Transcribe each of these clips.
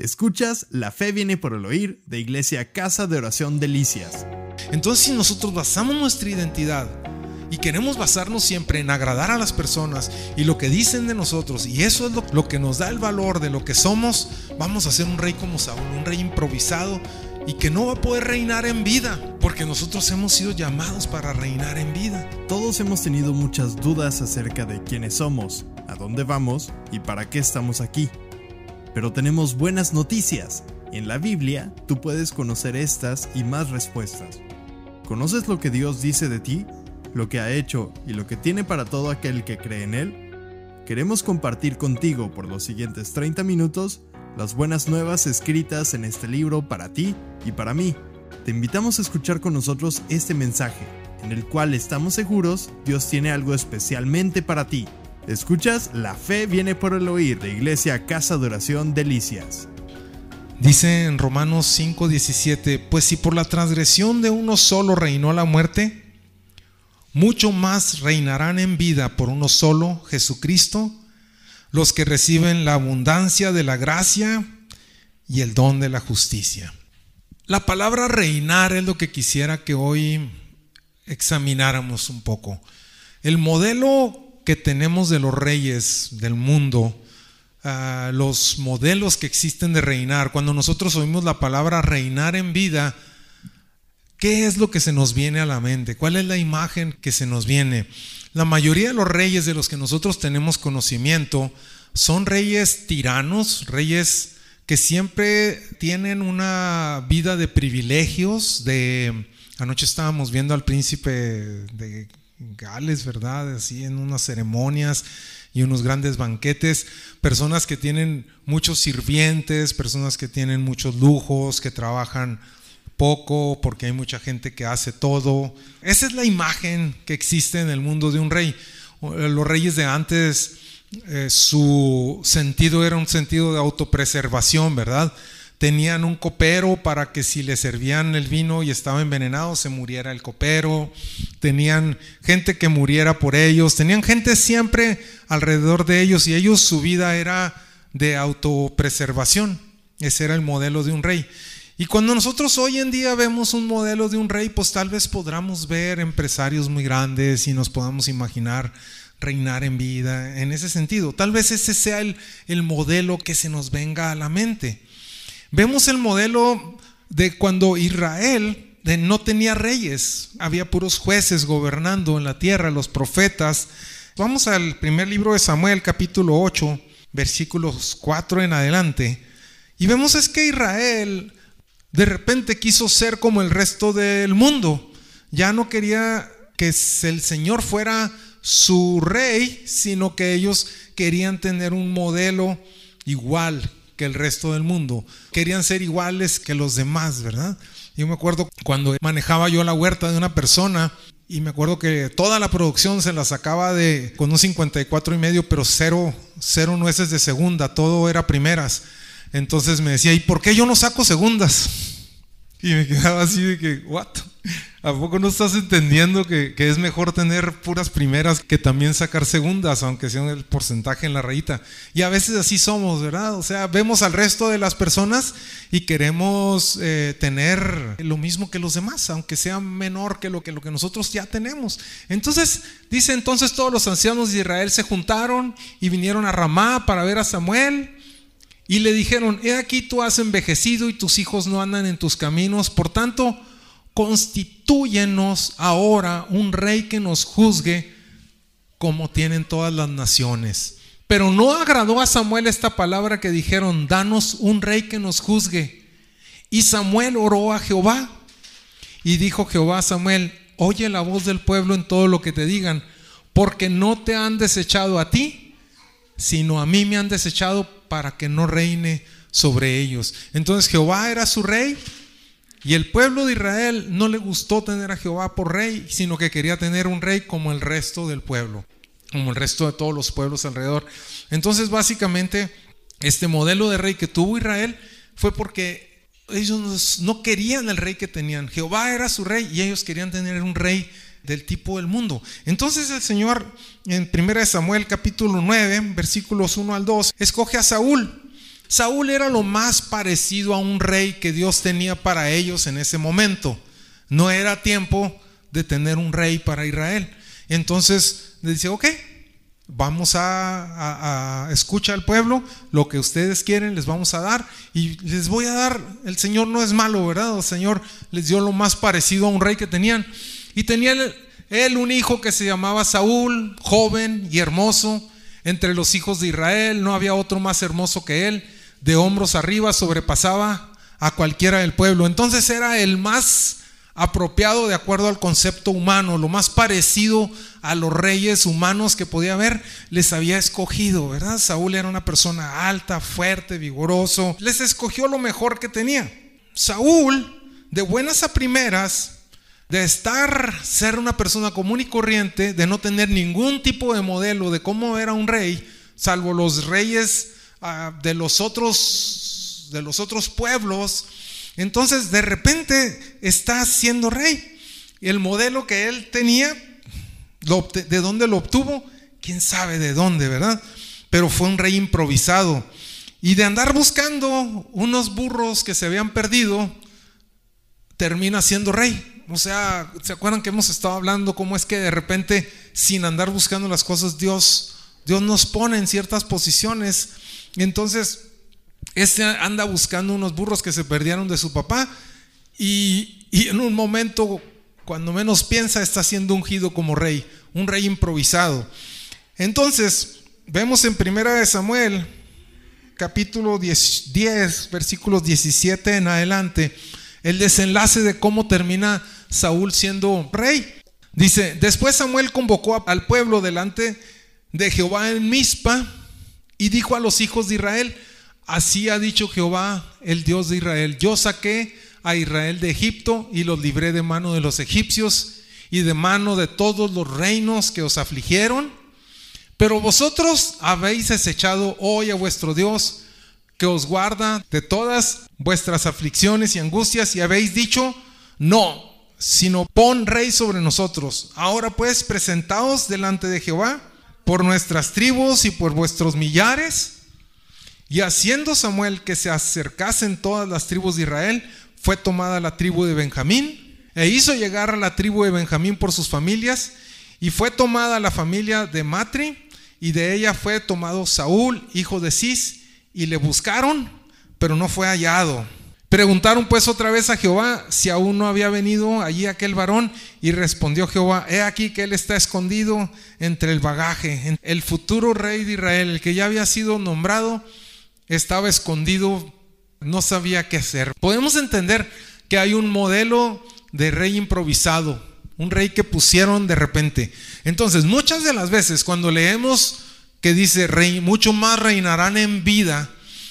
Escuchas La fe viene por el oír de Iglesia Casa de Oración Delicias. Entonces si nosotros basamos nuestra identidad y queremos basarnos siempre en agradar a las personas y lo que dicen de nosotros, y eso es lo, que nos da el valor de lo que somos, vamos a ser un rey como Saúl, un rey improvisado y que no va a poder reinar en vida, porque nosotros hemos sido llamados para reinar en vida. Todos hemos tenido muchas dudas acerca de quiénes somos, a dónde vamos y para qué estamos aquí. Pero tenemos buenas noticias. En la Biblia tú puedes conocer estas y más respuestas. ¿Conoces lo que Dios dice de ti? ¿Lo que ha hecho y lo que tiene para todo aquel que cree en Él? Queremos compartir contigo por los siguientes 30 minutos las buenas nuevas escritas en este libro para ti y para mí. Te invitamos a escuchar con nosotros este mensaje, en el cual estamos seguros Dios tiene algo especialmente para ti. Escuchas La fe viene por el oír de Iglesia Casa de Oración Delicias. Dice en Romanos 5:17, pues si por la transgresión de uno solo reinó la muerte, mucho más reinarán en vida por uno solo, Jesucristo, los que reciben la abundancia de la gracia y el don de la justicia. La palabra reinar es lo que quisiera que hoy examináramos un poco. El modelo que tenemos de los reyes del mundo, ah, los modelos que existen de reinar, cuando nosotros oímos la palabra reinar en vida, ¿qué es lo que se nos viene a la mente? ¿Cuál es la imagen que se nos viene? La mayoría de los reyes de los que nosotros tenemos conocimiento son reyes tiranos, reyes que siempre tienen una vida de privilegios, de... Anoche estábamos viendo al príncipe de Gales, ¿verdad? Así en unas ceremonias y unos grandes banquetes, personas que tienen muchos sirvientes, personas que tienen muchos lujos, que trabajan poco porque hay mucha gente que hace todo. Esa es la imagen que existe en el mundo de un rey. Los reyes de antes, eh, su sentido era un sentido de autopreservación, ¿verdad? Tenían un copero para que si le servían el vino y estaba envenenado se muriera el copero, tenían gente que muriera por ellos, tenían gente siempre alrededor de ellos y ellos su vida era de autopreservación. Ese era el modelo de un rey. Y cuando nosotros hoy en día vemos un modelo de un rey, pues tal vez podamos ver empresarios muy grandes y nos podamos imaginar reinar en vida en ese sentido. Tal vez ese sea el, el modelo que se nos venga a la mente. Vemos el modelo de cuando Israel no tenía reyes, había puros jueces gobernando en la tierra, los profetas. Vamos al primer libro de Samuel, capítulo 8, versículos 4 en adelante. Y vemos es que Israel de repente quiso ser como el resto del mundo. Ya no quería que el Señor fuera su rey, sino que ellos querían tener un modelo igual que el resto del mundo. Querían ser iguales que los demás, ¿verdad? Yo me acuerdo cuando manejaba yo la huerta de una persona y me acuerdo que toda la producción se la sacaba de con un 54 y medio, pero cero, cero nueces de segunda, todo era primeras. Entonces me decía, ¿y por qué yo no saco segundas? Y me quedaba así de que, ¿what? ¿A poco no estás entendiendo que, es mejor tener puras primeras que también sacar segundas, aunque sea el porcentaje en la rayita? Y a veces así somos, ¿verdad? O sea, vemos al resto de las personas y queremos eh, tener lo mismo que los demás, aunque sea menor que lo que, lo que nosotros ya tenemos. Entonces, dice entonces todos los ancianos de Israel se juntaron y vinieron a Ramá para ver a Samuel. Y le dijeron, he aquí tú has envejecido y tus hijos no andan en tus caminos, por tanto, constitúyenos ahora un rey que nos juzgue como tienen todas las naciones. Pero no agradó a Samuel esta palabra que dijeron, danos un rey que nos juzgue. Y Samuel oró a Jehová. Y dijo Jehová a Samuel, oye la voz del pueblo en todo lo que te digan, porque no te han desechado a ti, sino a mí me han desechado para que no reine sobre ellos. Entonces Jehová era su rey y el pueblo de Israel no le gustó tener a Jehová por rey, sino que quería tener un rey como el resto del pueblo, como el resto de todos los pueblos alrededor. Entonces, básicamente, este modelo de rey que tuvo Israel fue porque ellos no querían el rey que tenían. Jehová era su rey y ellos querían tener un rey del tipo del mundo. Entonces el Señor en 1 Samuel capítulo 9, versículos 1 al 2, escoge a Saúl Saúl era lo más parecido a un rey que Dios tenía para ellos en ese momento. No era tiempo de tener un rey para Israel. Entonces dice, ok, vamos a, escuchar al pueblo, lo que ustedes quieren les vamos a dar y les voy a dar, el Señor no es malo, ¿verdad? El Señor les dio lo más parecido a un rey que tenían. Y tenía él un hijo que se llamaba Saúl, joven y hermoso, entre los hijos de Israel, no había otro más hermoso que él, de hombros arriba sobrepasaba a cualquiera del pueblo. Entonces era el más apropiado de acuerdo al concepto humano, lo más parecido a los reyes humanos que podía haber, les había escogido, ¿verdad? Saúl era una persona alta, fuerte, vigoroso, les escogió lo mejor que tenía. Saúl, de buenas a primeras, de estar, ser una persona común y corriente, de no tener ningún tipo de modelo de cómo era un rey, salvo los reyes ah, de los otros de los otros pueblos, entonces de repente está siendo rey. Y el modelo que él tenía, ¿de dónde lo obtuvo? Quién sabe de dónde, ¿verdad? Pero fue un rey improvisado. Y de andar buscando unos burros que se habían perdido, termina siendo rey. O sea, ¿se acuerdan que hemos estado hablando cómo es que de repente, sin andar buscando las cosas, Dios, Dios nos pone en ciertas posiciones? Entonces, este anda buscando unos burros que se perdieron de su papá y, y en un momento, cuando menos piensa, está siendo ungido como rey, un rey improvisado. Entonces, vemos en Primera de Samuel, capítulo 10, 10 versículos 17 en adelante, el desenlace de cómo termina Saúl siendo rey. Dice, después Samuel convocó al pueblo delante de Jehová en Mizpa y dijo a los hijos de Israel, así ha dicho Jehová, el Dios de Israel, yo saqué a Israel de Egipto y los libré de mano de los egipcios y de mano de todos los reinos que os afligieron. Pero vosotros habéis desechado hoy a vuestro Dios, que os guarda de todas vuestras aflicciones y angustias, y habéis dicho, no, sino pon rey sobre nosotros. Ahora pues, presentaos delante de Jehová por nuestras tribus y por vuestros millares. Y haciendo Samuel que se acercasen todas las tribus de Israel, fue tomada la tribu de Benjamín, e hizo llegar a la tribu de Benjamín por sus familias, y fue tomada la familia de Matri, y de ella fue tomado Saúl, hijo de Cis, y le buscaron, pero no fue hallado. Preguntaron pues otra vez a Jehová si aún no había venido allí aquel varón y respondió Jehová, he aquí que él está escondido entre el bagaje. El futuro rey de Israel, el que ya había sido nombrado, estaba escondido, no sabía qué hacer. Podemos entender que hay un modelo de rey improvisado, un rey que pusieron de repente. Entonces, muchas de las veces cuando leemos que dice rey, mucho más reinarán en vida,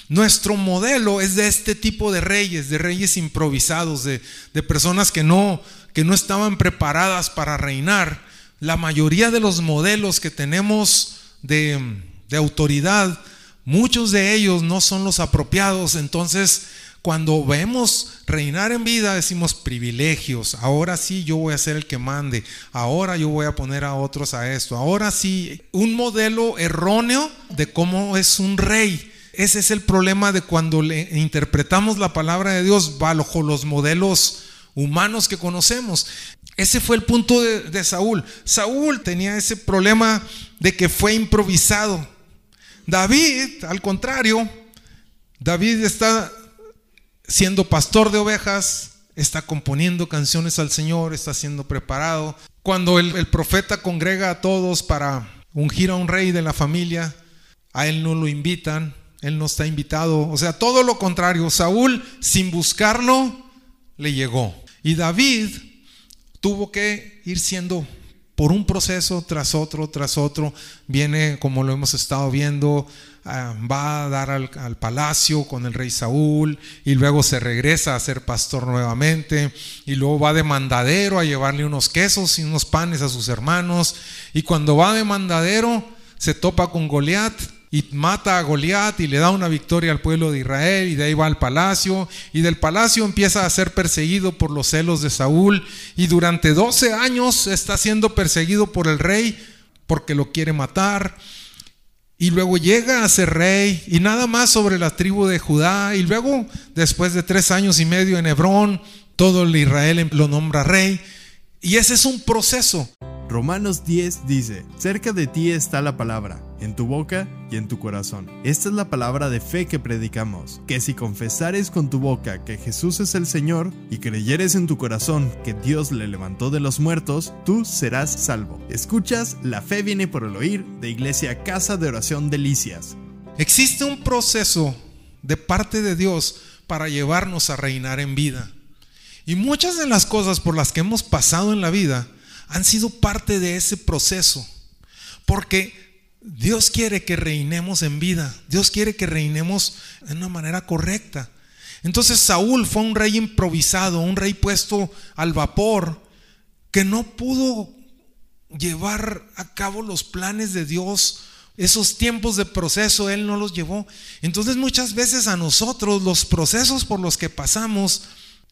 nuestro modelo es de este tipo de reyes, de reyes improvisados, de, personas que no, que no estaban preparadas para reinar. La mayoría de los modelos que tenemos de, de autoridad, muchos de ellos no son los apropiados. Entonces, cuando vemos reinar en vida, decimos privilegios. Ahora sí yo voy a ser el que mande. Ahora yo voy a poner a otros a esto. Ahora sí, un modelo erróneo de cómo es un rey. Ese es el problema de cuando le interpretamos la palabra de Dios bajo los modelos humanos que conocemos. Ese fue el punto de, Saúl. Saúl tenía ese problema de que fue improvisado. David, al contrario, David está siendo pastor de ovejas, está componiendo canciones al Señor, está siendo preparado. Cuando el profeta congrega a todos para ungir a un rey de la familia, a él no lo invitan, él no está invitado. O sea, todo lo contrario. Saúl, sin buscarlo, le llegó. Y David tuvo que ir siendo por un proceso tras otro, tras otro. Viene, como lo hemos estado viendo, ah, va a dar al, al, palacio con el rey Saúl y luego se regresa a ser pastor nuevamente y luego va de mandadero a llevarle unos quesos y unos panes a sus hermanos. Y cuando va de mandadero, se topa con Goliat y mata a Goliat y le da una victoria al pueblo de Israel y de ahí va al palacio y del palacio empieza a ser perseguido por los celos de Saúl y durante 12 años está siendo perseguido por el rey porque lo quiere matar y luego llega a ser rey y nada más sobre la tribu de Judá y luego después de tres años y medio en Hebrón, todo el Israel lo nombra rey y ese es un proceso. Romanos 10 dice, cerca de ti está la palabra, en tu boca y en tu corazón. Esta es la palabra de fe que predicamos, que si confesares con tu boca que Jesús es el Señor y creyeres en tu corazón que Dios le levantó de los muertos, tú serás salvo. Escuchas, la fe viene por el oír de Iglesia Casa de Oración Delicias. Existe un proceso de parte de Dios para llevarnos a reinar en vida. Y muchas de las cosas por las que hemos pasado en la vida, han sido parte de ese proceso. Porque Dios quiere que reinemos en vida. Dios quiere que reinemos de una manera correcta. Entonces Saúl fue un rey improvisado, un rey puesto al vapor, que no pudo llevar a cabo los planes de Dios. Esos tiempos de proceso Él no los llevó. Entonces muchas veces a nosotros los procesos por los que pasamos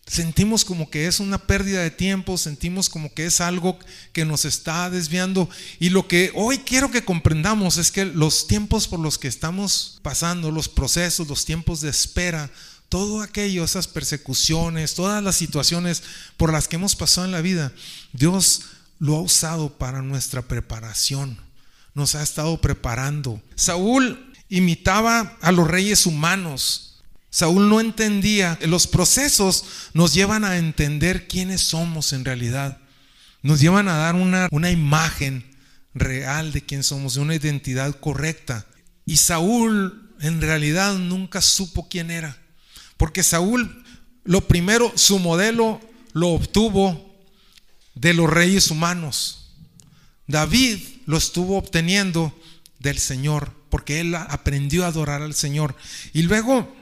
sentimos como que es una pérdida de tiempo, sentimos como que es algo que nos está desviando. Y lo que hoy quiero que comprendamos es que los tiempos por los que estamos pasando, los procesos, los tiempos de espera, todo aquello, esas persecuciones, todas las situaciones por las que hemos pasado en la vida, Dios lo ha usado para nuestra preparación, nos ha estado preparando. Saúl imitaba a los reyes humanos, Saúl no entendía. Los procesos nos llevan a entender quiénes somos en realidad. Nos llevan a dar una, una imagen real de quién somos, de una identidad correcta. Y Saúl en realidad nunca supo quién era. Porque Saúl, lo primero, su modelo lo obtuvo de los reyes humanos. David lo estuvo obteniendo del Señor, porque él aprendió a adorar al Señor. Y luego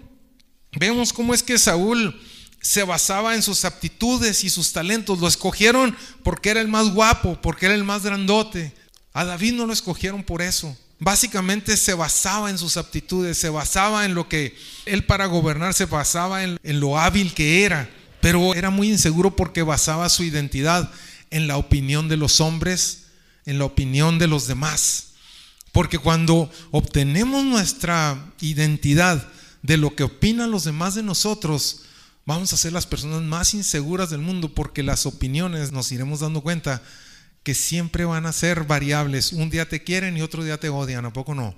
Vemos cómo es que Saúl se basaba en sus aptitudes y sus talentos. Lo escogieron porque era el más guapo, porque era el más grandote. A David no lo escogieron por eso. Básicamente se basaba en sus aptitudes, se basaba en lo que él para gobernar se basaba en, en lo hábil que era. Pero era muy inseguro porque basaba su identidad en la opinión de los hombres, en la opinión de los demás. Porque cuando obtenemos nuestra identidad de lo que opinan los demás de nosotros, vamos a ser las personas más inseguras del mundo porque las opiniones nos iremos dando cuenta que siempre van a ser variables. Un día te quieren y otro día te odian, ¿a poco no?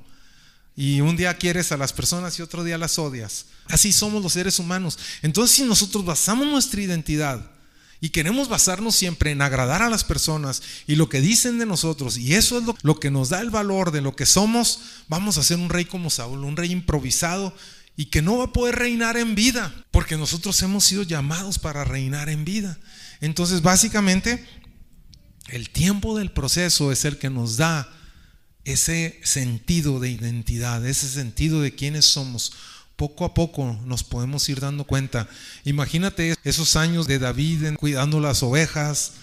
Y un día quieres a las personas y otro día las odias. Así somos los seres humanos. Entonces si nosotros basamos nuestra identidad y queremos basarnos siempre en agradar a las personas y lo que dicen de nosotros, y eso es lo, lo que nos da el valor de lo que somos, vamos a ser un rey como Saúl, un rey improvisado y que no va a poder reinar en vida, porque nosotros hemos sido llamados para reinar en vida. Entonces, básicamente, el tiempo del proceso es el que nos da ese sentido de identidad, ese sentido de quiénes somos. Poco a poco nos podemos ir dando cuenta. Imagínate esos años de David cuidando las ovejas,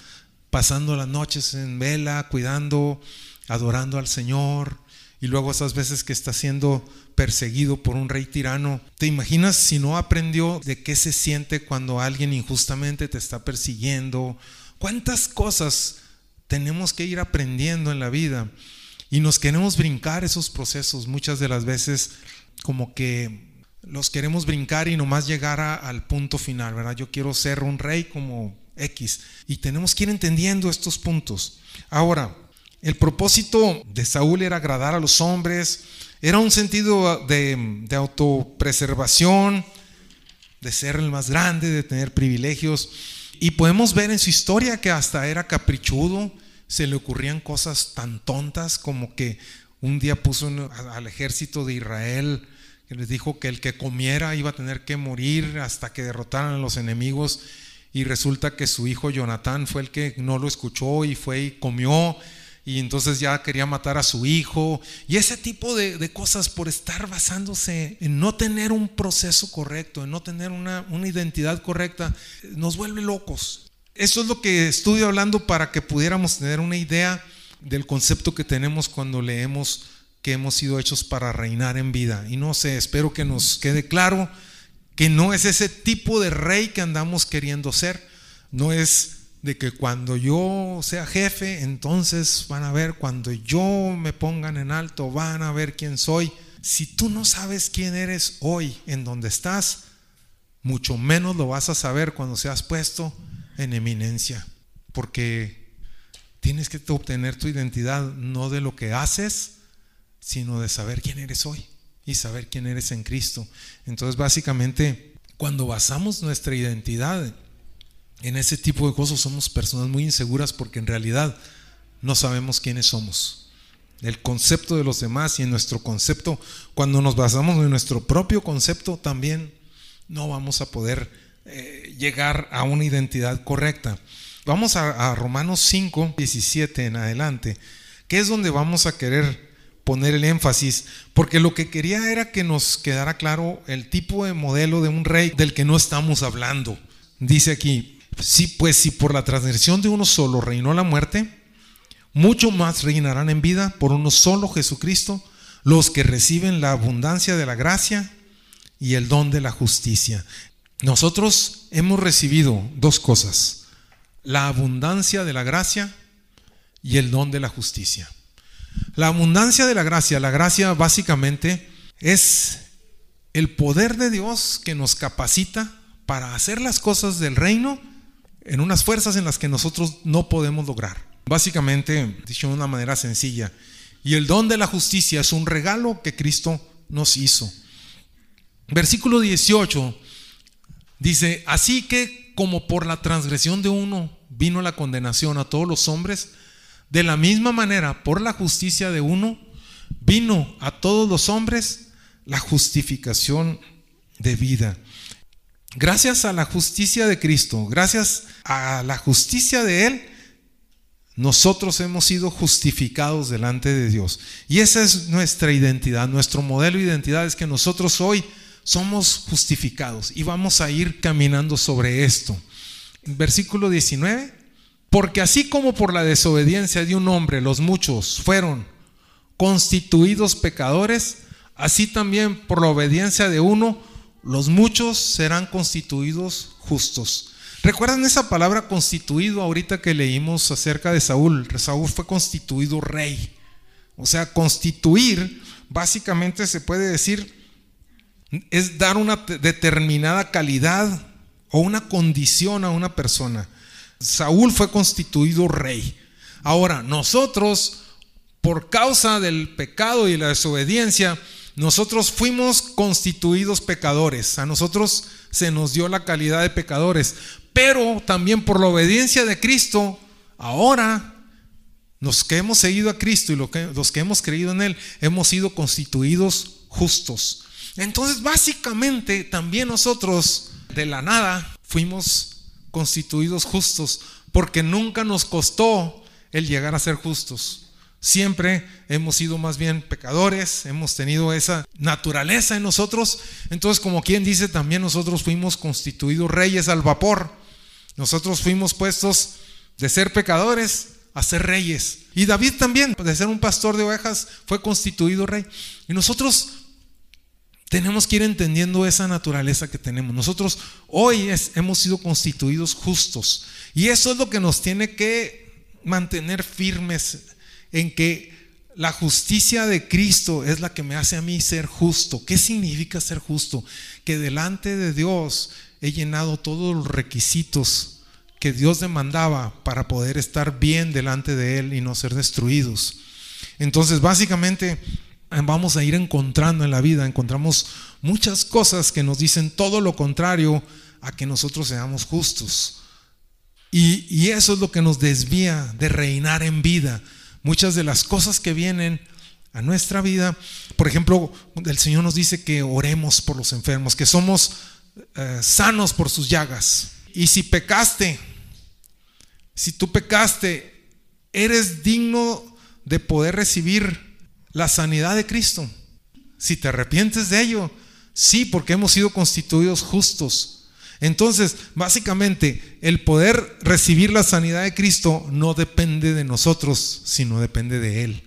pasando las noches en vela, cuidando, adorando al Señor, y luego esas veces que está siendo perseguido por un rey tirano. ¿Te imaginas si no aprendió de qué se siente cuando alguien injustamente te está persiguiendo? ¿Cuántas cosas tenemos que ir aprendiendo en la vida? Y nos queremos brincar esos procesos muchas de las veces como que los queremos brincar y nomás llegar al punto final, ¿verdad? Yo quiero ser un rey como X. Y tenemos que ir entendiendo estos puntos. Ahora, el propósito de Saúl era agradar a los hombres, era un sentido de, autopreservación, de ser el más grande, de tener privilegios. Y podemos ver en su historia que hasta era caprichudo, se le ocurrían cosas tan tontas como que un día puso al ejército de Israel, que les dijo que el que comiera iba a tener que morir hasta que derrotaran a los enemigos. Y resulta que su hijo Jonatán fue el que no lo escuchó y fue y comió y entonces ya quería matar a su hijo y ese tipo de, cosas por estar basándose en no tener un proceso correcto, en no tener una, una identidad correcta, nos vuelve locos. Eso es lo que estoy hablando para que pudiéramos tener una idea del concepto que tenemos cuando leemos que hemos sido hechos para reinar en vida. Y no sé, espero que nos quede claro que no es ese tipo de rey que andamos queriendo ser, no es de que cuando yo sea jefe, entonces van a ver, cuando yo me pongan en alto, van a ver quién soy. Si tú no sabes quién eres hoy en donde estás, mucho menos lo vas a saber cuando seas puesto en eminencia, porque tienes que obtener tu identidad no de lo que haces, sino de saber quién eres hoy y saber quién eres en Cristo. Entonces, básicamente, cuando basamos nuestra identidad en ese tipo de cosas, somos personas muy inseguras porque en realidad no sabemos quiénes somos. El concepto de los demás y en nuestro concepto, cuando nos basamos en nuestro propio concepto, también no vamos a poder eh, llegar a una identidad correcta. Vamos a, a Romanos 5, 17 en adelante, que es donde vamos a querer poner el énfasis, porque lo que quería era que nos quedara claro el tipo de modelo de un rey del que no estamos hablando. Dice aquí, sí, pues si por la transgresión de uno solo reinó la muerte, mucho más reinarán en vida por uno solo Jesucristo los que reciben la abundancia de la gracia y el don de la justicia. Nosotros hemos recibido dos cosas, la abundancia de la gracia y el don de la justicia. La abundancia de la gracia, la gracia básicamente es el poder de Dios que nos capacita para hacer las cosas del reino en unas fuerzas en las que nosotros no podemos lograr. Básicamente, dicho de una manera sencilla, y el don de la justicia es un regalo que Cristo nos hizo. Versículo 18 dice, así que como por la transgresión de uno vino la condenación a todos los hombres, de la misma manera, por la justicia de uno, vino a todos los hombres la justificación de vida. Gracias a la justicia de Cristo, gracias a la justicia de Él, nosotros hemos sido justificados delante de Dios. Y esa es nuestra identidad, nuestro modelo de identidad es que nosotros hoy somos justificados y vamos a ir caminando sobre esto. Versículo 19 porque así como por la desobediencia de un hombre los muchos fueron constituidos pecadores, así también por la obediencia de uno los muchos serán constituidos justos. ¿Recuerdan esa palabra constituido ahorita que leímos acerca de Saúl? Saúl fue constituido rey. O sea, constituir básicamente se puede decir es dar una determinada calidad o una condición a una persona. Saúl fue constituido rey. Ahora, nosotros, por causa del pecado y la desobediencia, nosotros fuimos constituidos pecadores. A nosotros se nos dio la calidad de pecadores. Pero también por la obediencia de Cristo, ahora los que hemos seguido a Cristo y los que hemos creído en Él, hemos sido constituidos justos. Entonces, básicamente, también nosotros de la nada fuimos constituidos justos, porque nunca nos costó el llegar a ser justos. Siempre hemos sido más bien pecadores, hemos tenido esa naturaleza en nosotros. Entonces, como quien dice, también nosotros fuimos constituidos reyes al vapor. Nosotros fuimos puestos de ser pecadores a ser reyes. Y David también, de ser un pastor de ovejas, fue constituido rey. Y nosotros tenemos que ir entendiendo esa naturaleza que tenemos. Nosotros hoy hemos sido constituidos justos y eso es lo que nos tiene que mantener firmes en que la justicia de Cristo es la que me hace a mí ser justo. ¿Qué significa ser justo? Que delante de Dios he llenado todos los requisitos que Dios demandaba para poder estar bien delante de Él y no ser destruidos. Entonces, básicamente, vamos a ir encontrando en la vida, encontramos muchas cosas que nos dicen todo lo contrario a que nosotros seamos justos. Y, eso es lo que nos desvía de reinar en vida. Muchas de las cosas que vienen a nuestra vida, por ejemplo, el Señor nos dice que oremos por los enfermos, que somos eh, sanos por sus llagas. Y si pecaste, si tú pecaste, eres digno de poder recibir la sanidad de Cristo. Si te arrepientes de ello, sí, porque hemos sido constituidos justos. Entonces, básicamente, el poder recibir la sanidad de Cristo no depende de nosotros, sino depende de Él.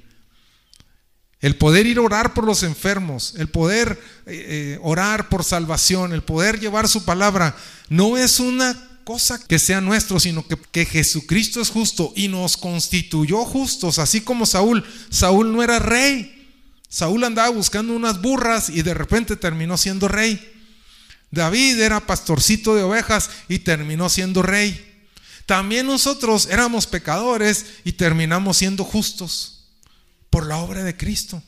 El poder ir a orar por los enfermos, el poder eh, eh, orar por salvación, el poder llevar su palabra, no es una cosa que sea nuestro, sino que, que Jesucristo es justo y nos constituyó justos, así como Saúl. Saúl no era rey. Saúl andaba buscando unas burras y de repente terminó siendo rey. David era pastorcito de ovejas y terminó siendo rey. También nosotros éramos pecadores y terminamos siendo justos por la obra de Cristo.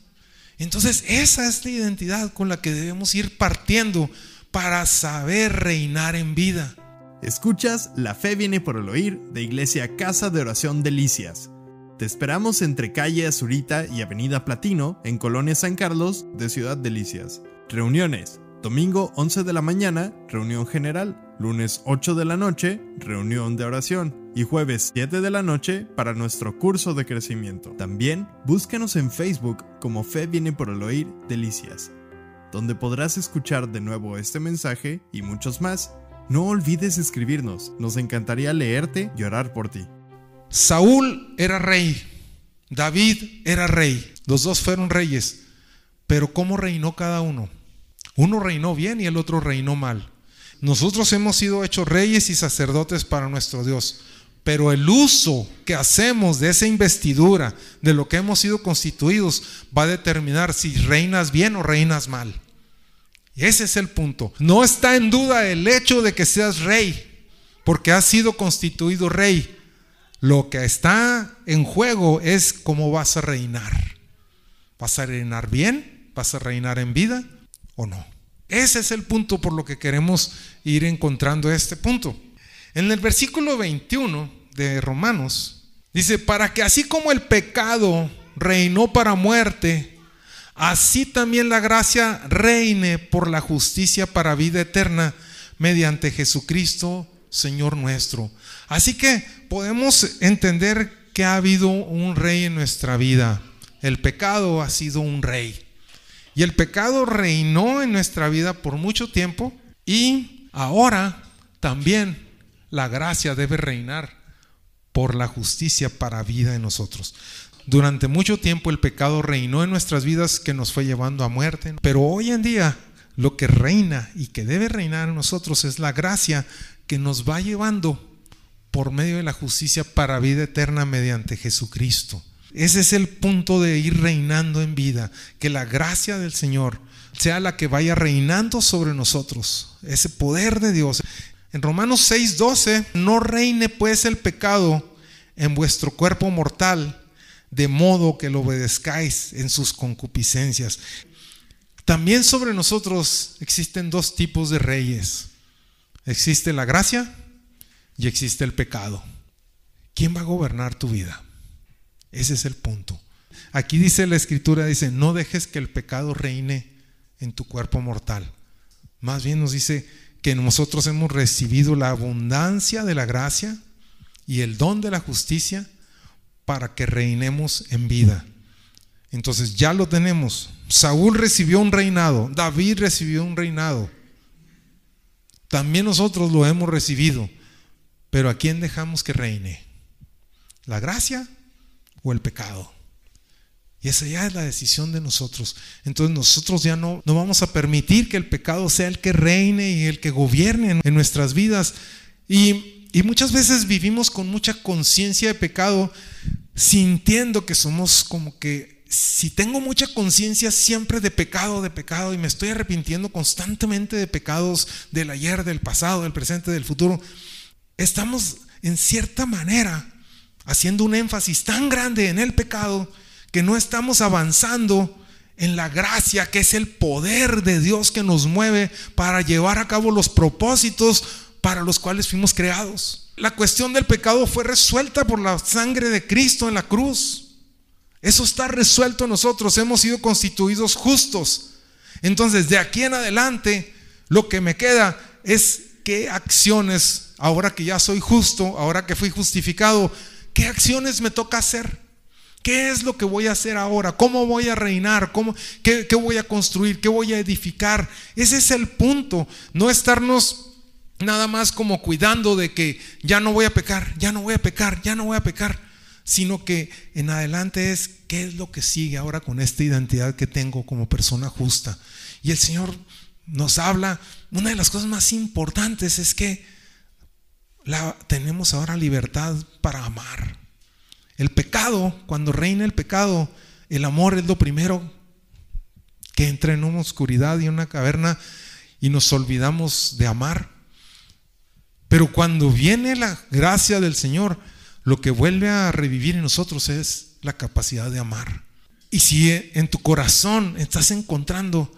Entonces esa es la identidad con la que debemos ir partiendo para saber reinar en vida. Escuchas La Fe viene por el oír de Iglesia Casa de Oración Delicias. Te esperamos entre calle Azurita y Avenida Platino en Colonia San Carlos de Ciudad Delicias. Reuniones. Domingo 11 de la mañana, reunión general. Lunes 8 de la noche, reunión de oración. Y jueves 7 de la noche para nuestro curso de crecimiento. También búscanos en Facebook como Fe viene por el oír Delicias, donde podrás escuchar de nuevo este mensaje y muchos más. No olvides escribirnos, nos encantaría leerte y orar por ti. Saúl era rey, David era rey, los dos fueron reyes, pero ¿cómo reinó cada uno? Uno reinó bien y el otro reinó mal. Nosotros hemos sido hechos reyes y sacerdotes para nuestro Dios, pero el uso que hacemos de esa investidura, de lo que hemos sido constituidos, va a determinar si reinas bien o reinas mal. Ese es el punto. No está en duda el hecho de que seas rey, porque has sido constituido rey. Lo que está en juego es cómo vas a reinar. ¿Vas a reinar bien? ¿Vas a reinar en vida o no? Ese es el punto por lo que queremos ir encontrando este punto. En el versículo 21 de Romanos dice, para que así como el pecado reinó para muerte, así también la gracia reine por la justicia para vida eterna mediante Jesucristo, Señor nuestro. Así que podemos entender que ha habido un rey en nuestra vida. El pecado ha sido un rey. Y el pecado reinó en nuestra vida por mucho tiempo y ahora también la gracia debe reinar por la justicia para vida en nosotros. Durante mucho tiempo el pecado reinó en nuestras vidas que nos fue llevando a muerte, pero hoy en día lo que reina y que debe reinar en nosotros es la gracia que nos va llevando por medio de la justicia para vida eterna mediante Jesucristo. Ese es el punto de ir reinando en vida, que la gracia del Señor sea la que vaya reinando sobre nosotros, ese poder de Dios. En Romanos 6:12, no reine pues el pecado en vuestro cuerpo mortal, de modo que lo obedezcáis en sus concupiscencias. También sobre nosotros existen dos tipos de reyes. Existe la gracia y existe el pecado. ¿Quién va a gobernar tu vida? Ese es el punto. Aquí dice la escritura, dice, no dejes que el pecado reine en tu cuerpo mortal. Más bien nos dice que nosotros hemos recibido la abundancia de la gracia y el don de la justicia para que reinemos en vida. Entonces ya lo tenemos. Saúl recibió un reinado, David recibió un reinado. También nosotros lo hemos recibido. Pero ¿a quién dejamos que reine? ¿La gracia o el pecado? Y esa ya es la decisión de nosotros. Entonces nosotros ya no, no vamos a permitir que el pecado sea el que reine y el que gobierne en, nuestras vidas. Y, y muchas veces vivimos con mucha conciencia de pecado, sintiendo que somos como que si tengo mucha conciencia siempre de pecado, de pecado, y me estoy arrepintiendo constantemente de pecados del ayer, del pasado, del presente, del futuro, estamos en cierta manera haciendo un énfasis tan grande en el pecado que no estamos avanzando en la gracia que es el poder de Dios que nos mueve para llevar a cabo los propósitos para los cuales fuimos creados. La cuestión del pecado fue resuelta por la sangre de Cristo en la cruz. Eso está resuelto nosotros, hemos sido constituidos justos. Entonces, de aquí en adelante, lo que me queda es qué acciones, ahora que ya soy justo, ahora que fui justificado, qué acciones me toca hacer. ¿Qué es lo que voy a hacer ahora? ¿Cómo voy a reinar? ¿Cómo, qué, ¿Qué voy a construir? ¿Qué voy a edificar? Ese es el punto. No estarnos nada más como cuidando de que ya no voy a pecar, ya no voy a pecar, ya no voy a pecar sino que en adelante es qué es lo que sigue ahora con esta identidad que tengo como persona justa. Y el Señor nos habla, una de las cosas más importantes es que tenemos ahora libertad para amar. El pecado, cuando reina el pecado, el amor es lo primero que entra en una oscuridad y una caverna y nos olvidamos de amar. Pero cuando viene la gracia del Señor, lo que vuelve a revivir en nosotros es la capacidad de amar. Y si en tu corazón estás encontrando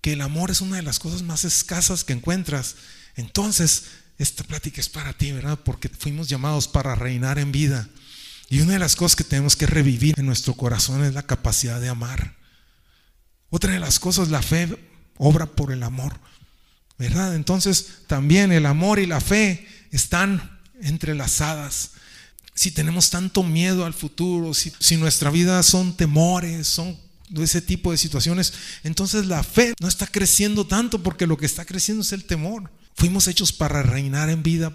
que el amor es una de las cosas más escasas que encuentras, entonces esta plática es para ti, ¿verdad? Porque fuimos llamados para reinar en vida. Y una de las cosas que tenemos que revivir en nuestro corazón es la capacidad de amar. Otra de las cosas, la fe obra por el amor. ¿Verdad? Entonces también el amor y la fe están entrelazadas. Si tenemos tanto miedo al futuro, si, si nuestra vida son temores, son ese tipo de situaciones, entonces la fe no está creciendo tanto porque lo que está creciendo es el temor. Fuimos hechos para reinar en vida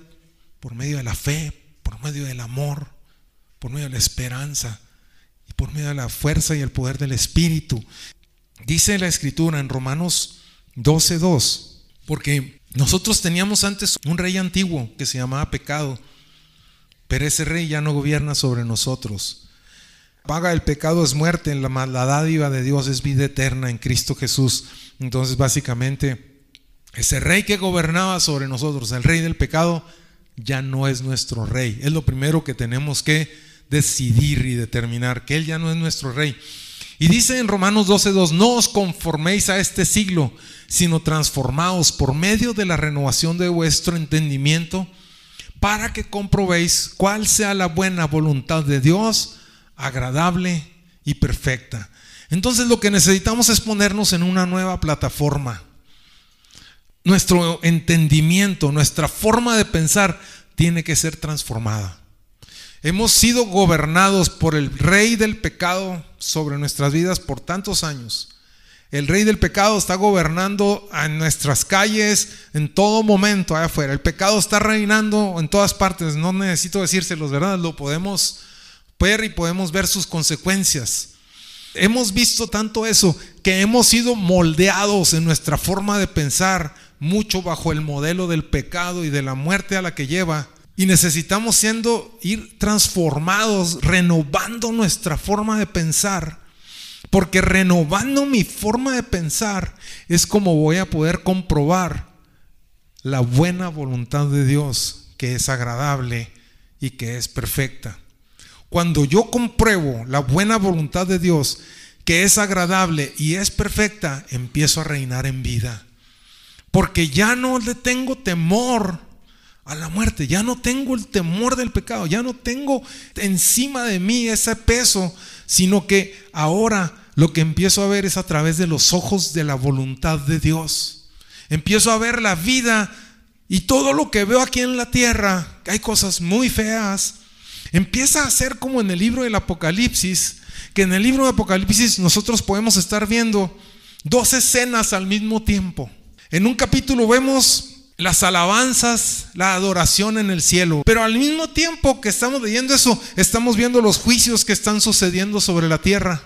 por medio de la fe, por medio del amor, por medio de la esperanza y por medio de la fuerza y el poder del Espíritu. Dice la Escritura en Romanos 12:2 porque nosotros teníamos antes un rey antiguo que se llamaba pecado, pero ese rey ya no gobierna sobre nosotros. Paga del pecado es muerte, la, la dádiva de Dios es vida eterna en Cristo Jesús. Entonces básicamente ese rey que gobernaba sobre nosotros, el rey del pecado, ya no es nuestro rey. Es lo primero que tenemos que decidir y determinar, que Él ya no es nuestro rey. Y dice en Romanos 12.2, no os conforméis a este siglo, sino transformaos por medio de la renovación de vuestro entendimiento, para que comprobéis cuál sea la buena voluntad de Dios, agradable y perfecta. Entonces lo que necesitamos es ponernos en una nueva plataforma. Nuestro entendimiento, nuestra forma de pensar tiene que ser transformada. Hemos sido gobernados por el rey del pecado sobre nuestras vidas por tantos años. El rey del pecado está gobernando en nuestras calles en todo momento allá afuera. El pecado está reinando en todas partes. No necesito decírselos, ¿verdad? Lo podemos ver y podemos ver sus consecuencias. Hemos visto tanto eso que hemos sido moldeados en nuestra forma de pensar mucho bajo el modelo del pecado y de la muerte a la que lleva. Y necesitamos siendo ir transformados, renovando nuestra forma de pensar porque renovando mi forma de pensar es como voy a poder comprobar la buena voluntad de Dios, que es agradable y que es perfecta. Cuando yo compruebo la buena voluntad de Dios, que es agradable y es perfecta, empiezo a reinar en vida. Porque ya no le tengo temor a la muerte, ya no tengo el temor del pecado, ya no tengo encima de mí ese peso, sino que ahora lo que empiezo a ver es a través de los ojos de la voluntad de Dios. Empiezo a ver la vida y todo lo que veo aquí en la tierra, hay cosas muy feas, empieza a ser como en el libro del Apocalipsis, que en el libro de Apocalipsis nosotros podemos estar viendo dos escenas al mismo tiempo. En un capítulo vemos las alabanzas, la adoración en el cielo. Pero al mismo tiempo que estamos leyendo eso, estamos viendo los juicios que están sucediendo sobre la tierra.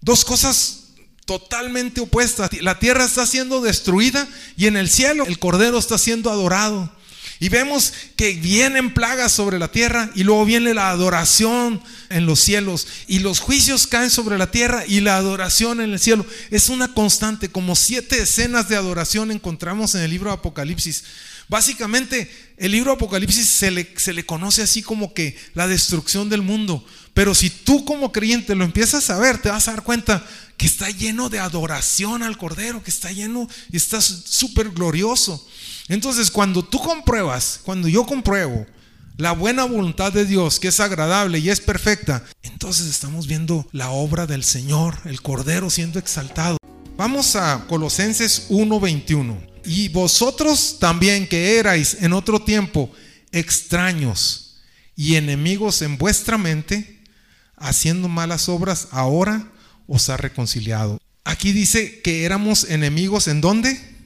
Dos cosas totalmente opuestas. La tierra está siendo destruida y en el cielo el Cordero está siendo adorado. Y vemos que vienen plagas sobre la tierra y luego viene la adoración en los cielos y los juicios caen sobre la tierra y la adoración en el cielo. Es una constante, como siete escenas de adoración encontramos en el libro de Apocalipsis. Básicamente, el libro de Apocalipsis se le, se le conoce así como que la destrucción del mundo. Pero si tú como creyente lo empiezas a ver, te vas a dar cuenta que está lleno de adoración al Cordero, que está lleno y está súper glorioso. Entonces, cuando tú compruebas, cuando yo compruebo la buena voluntad de Dios, que es agradable y es perfecta, entonces estamos viendo la obra del Señor, el Cordero siendo exaltado. Vamos a Colosenses 1:21. Y vosotros también que erais en otro tiempo extraños y enemigos en vuestra mente, haciendo malas obras, ahora os ha reconciliado. Aquí dice que éramos enemigos en dónde?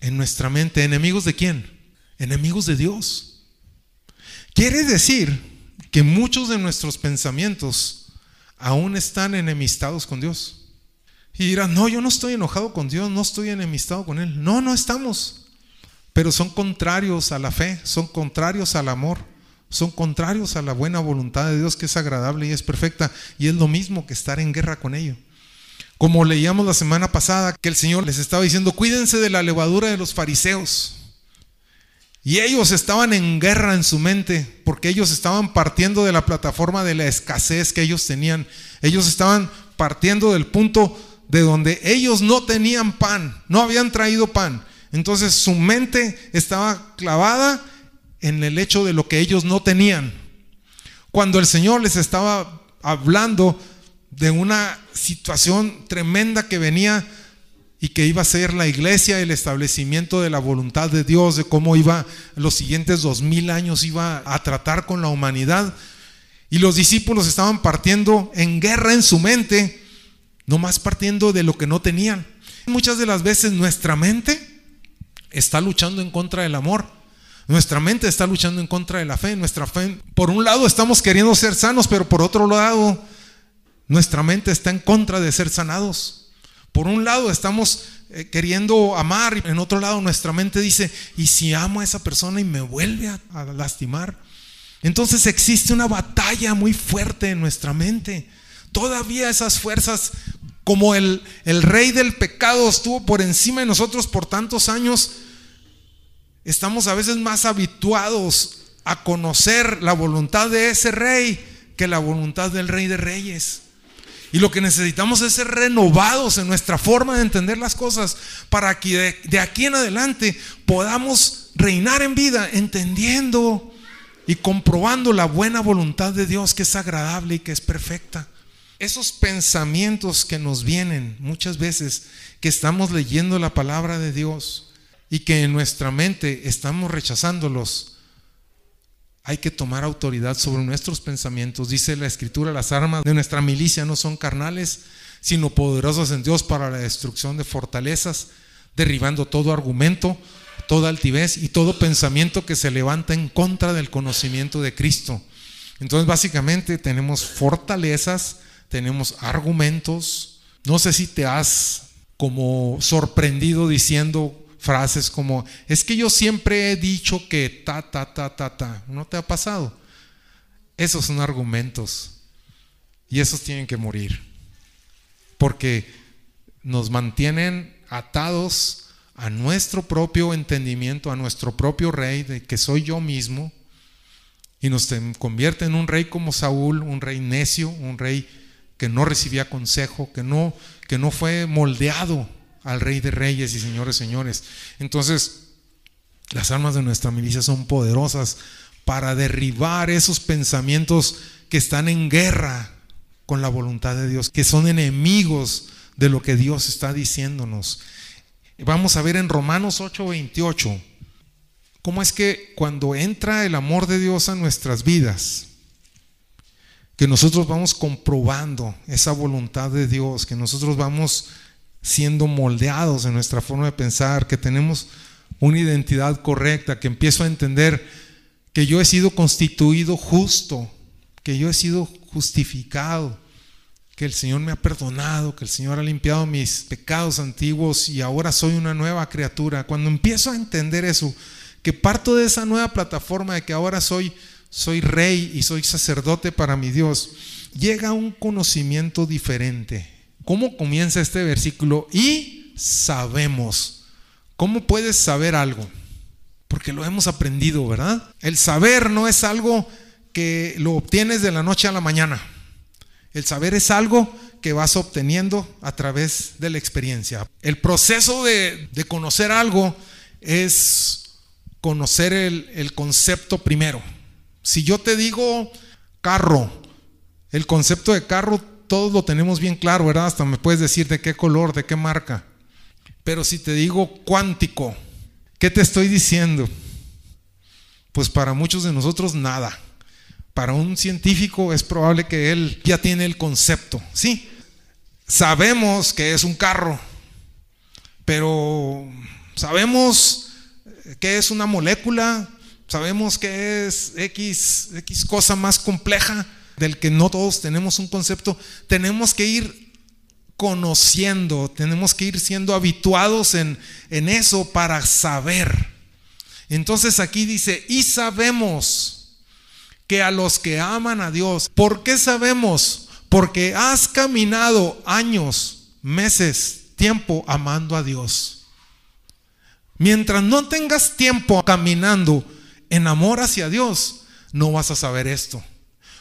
En nuestra mente. ¿Enemigos de quién? Enemigos de Dios. Quiere decir que muchos de nuestros pensamientos aún están enemistados con Dios. Y dirán, no, yo no estoy enojado con Dios, no estoy enemistado con Él. No, no estamos. pero son contrarios a la fe, son contrarios al amor, son contrarios a la buena voluntad de Dios que es agradable y es perfecta, y es lo mismo que estar en guerra con ello. Como leíamos la semana pasada, que el Señor les estaba diciendo, cuídense de la levadura de los fariseos. Y ellos estaban en guerra en su mente, porque ellos estaban partiendo de la plataforma de la escasez que ellos tenían. Ellos estaban partiendo del punto de donde ellos no tenían pan, no habían traído pan. Entonces su mente estaba clavada en el hecho de lo que ellos no tenían. Cuando el Señor les estaba hablando de una situación tremenda que venía y que iba a ser la iglesia, el establecimiento de la voluntad de Dios, de cómo iba los siguientes dos mil años iba a tratar con la humanidad. Y los discípulos estaban partiendo en guerra en su mente, no más partiendo de lo que no tenían. Muchas de las veces nuestra mente está luchando en contra del amor. Nuestra mente está luchando en contra de la fe. Nuestra fe, por un lado estamos queriendo ser sanos, pero por otro lado nuestra mente está en contra de ser sanados. Por un lado estamos eh, queriendo amar y en otro lado nuestra mente dice, ¿y si amo a esa persona y me vuelve a, a lastimar? Entonces existe una batalla muy fuerte en nuestra mente. Todavía esas fuerzas, como el, el rey del pecado estuvo por encima de nosotros por tantos años, estamos a veces más habituados a conocer la voluntad de ese rey que la voluntad del rey de reyes. Y lo que necesitamos es ser renovados en nuestra forma de entender las cosas para que de, aquí en adelante podamos reinar en vida entendiendo y comprobando la buena voluntad de Dios que es agradable y que es perfecta. Esos pensamientos que nos vienen muchas veces que estamos leyendo la palabra de Dios y que en nuestra mente estamos rechazándolos, hay que tomar autoridad sobre nuestros pensamientos. Dice la escritura, las armas de nuestra milicia no son carnales, sino poderosas en Dios para la destrucción de fortalezas, derribando todo argumento, toda altivez y todo pensamiento que se levanta en contra del conocimiento de Cristo. Entonces básicamente tenemos fortalezas, tenemos argumentos. No sé si te has como sorprendido diciendo, frases como, es que yo siempre he dicho que ta, ta, ta, ta, ta. ¿No te ha pasado? Esos son argumentos. Y esos tienen que morir. Porque nos mantienen atados a nuestro propio entendimiento, a nuestro propio rey, de que soy yo mismo. Y nos convierte en un rey como Saúl, un rey necio, un rey que no recibía consejo, que no, que no fue moldeado al Rey de Reyes y Señores, Señores. Entonces, las armas de nuestra milicia son poderosas para derribar esos pensamientos que están en guerra con la voluntad de Dios, que son enemigos de lo que Dios está diciéndonos. Vamos a ver en Romanos 8:28 cómo es que cuando entra el amor de Dios a nuestras vidas, que nosotros vamos comprobando esa voluntad de Dios, que nosotros vamos siendo moldeados en nuestra forma de pensar, que tenemos una identidad correcta, que empiezo a entender que yo he sido constituido justo, que yo he sido justificado, que el Señor me ha perdonado, que el Señor ha limpiado mis pecados antiguos y ahora soy una nueva criatura. Cuando empiezo a entender eso, que parto de esa nueva plataforma de que ahora soy soy rey y soy sacerdote para mi Dios, llega un conocimiento diferente ¿Cómo comienza este versículo? Y sabemos. ¿Cómo puedes saber algo? Porque lo hemos aprendido, ¿verdad? El saber no es algo que lo obtienes de la noche a la mañana. El saber es algo que vas obteniendo a través de la experiencia. El proceso de, de conocer algo es conocer el, el concepto primero. Si yo te digo carro, el concepto de carro todos lo tenemos bien claro, ¿verdad? Hasta me puedes decir de qué color, de qué marca. Pero si te digo cuántico, ¿qué te estoy diciendo? Pues para muchos de nosotros nada. Para un científico es probable que él ya tiene el concepto. Sí, sabemos que es un carro, pero sabemos que es una molécula, sabemos que es X, X cosa más compleja, del que no todos tenemos un concepto, tenemos que ir conociendo, tenemos que ir siendo habituados en, en eso para saber. Entonces aquí dice, y sabemos que a los que aman a Dios, ¿por qué sabemos? Porque has caminado años, meses, tiempo amando a Dios. Mientras no tengas tiempo caminando en amor hacia Dios, no vas a saber esto.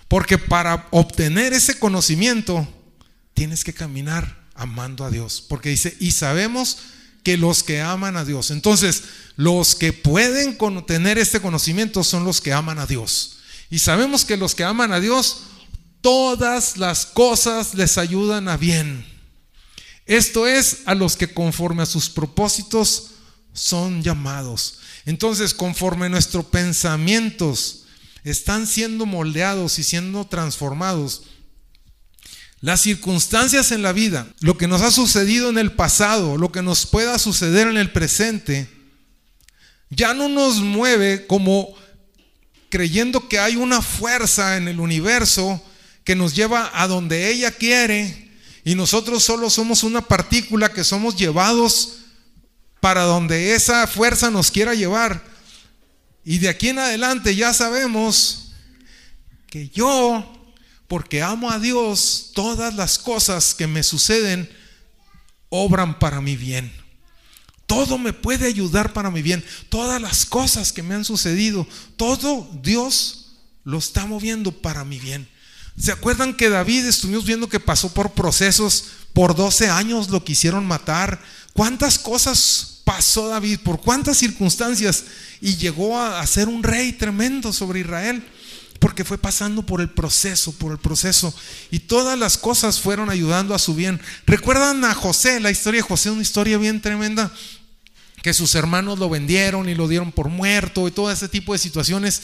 Porque para obtener ese conocimiento, tienes que caminar amando a Dios. Porque dice, y sabemos que los que aman a Dios. Entonces, los que pueden tener este conocimiento son los que aman a Dios. Y sabemos que los que aman a Dios, todas las cosas les ayudan a bien. Esto es a los que conforme a sus propósitos son llamados. Entonces, conforme nuestros pensamientos están siendo moldeados y siendo transformados, las circunstancias en la vida, lo que nos ha sucedido en el pasado, lo que nos pueda suceder en el presente, ya no nos mueve como creyendo que hay una fuerza en el universo que nos lleva a donde ella quiere y nosotros solo somos una partícula que somos llevados para donde esa fuerza nos quiera llevar. Y de aquí en adelante ya sabemos que yo, porque amo a Dios, todas las cosas que me suceden obran para mi bien. Todo me puede ayudar para mi bien. Todas las cosas que me han sucedido, todo Dios lo está moviendo para mi bien. ¿Se acuerdan que David estuvimos viendo que pasó por procesos? Por 12 años lo quisieron matar. ¿Cuántas cosas pasó David? ¿Por cuántas circunstancias? Y llegó a, ser un rey tremendo sobre Israel. Porque fue pasando por el proceso, por el proceso. Y todas las cosas fueron ayudando a su bien. ¿Recuerdan a José? La historia de José, una historia bien tremenda que sus hermanos lo vendieron y lo dieron por muerto y todo ese tipo de situaciones.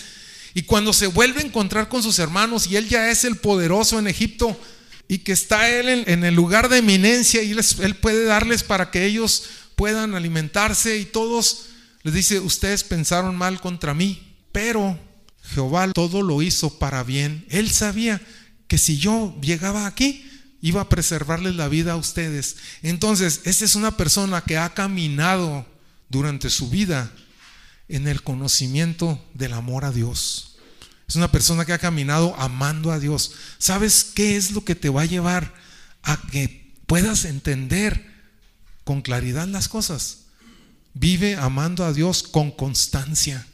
Y cuando se vuelve a encontrar con sus hermanos y él ya es el poderoso en Egipto y que está él en, el lugar de eminencia y él puede darles para que ellos puedan alimentarse y todos les dice, ustedes pensaron mal contra mí, pero Jehová todo lo hizo para bien. Él sabía que si yo llegaba aquí, iba a preservarles la vida a ustedes. Entonces, esa es una persona que ha caminado durante su vida en el conocimiento del amor a Dios. Es una persona que ha caminado amando a Dios. ¿Sabes qué es lo que te va a llevar a que puedas entender con claridad las cosas? Vive amando a Dios con constancia.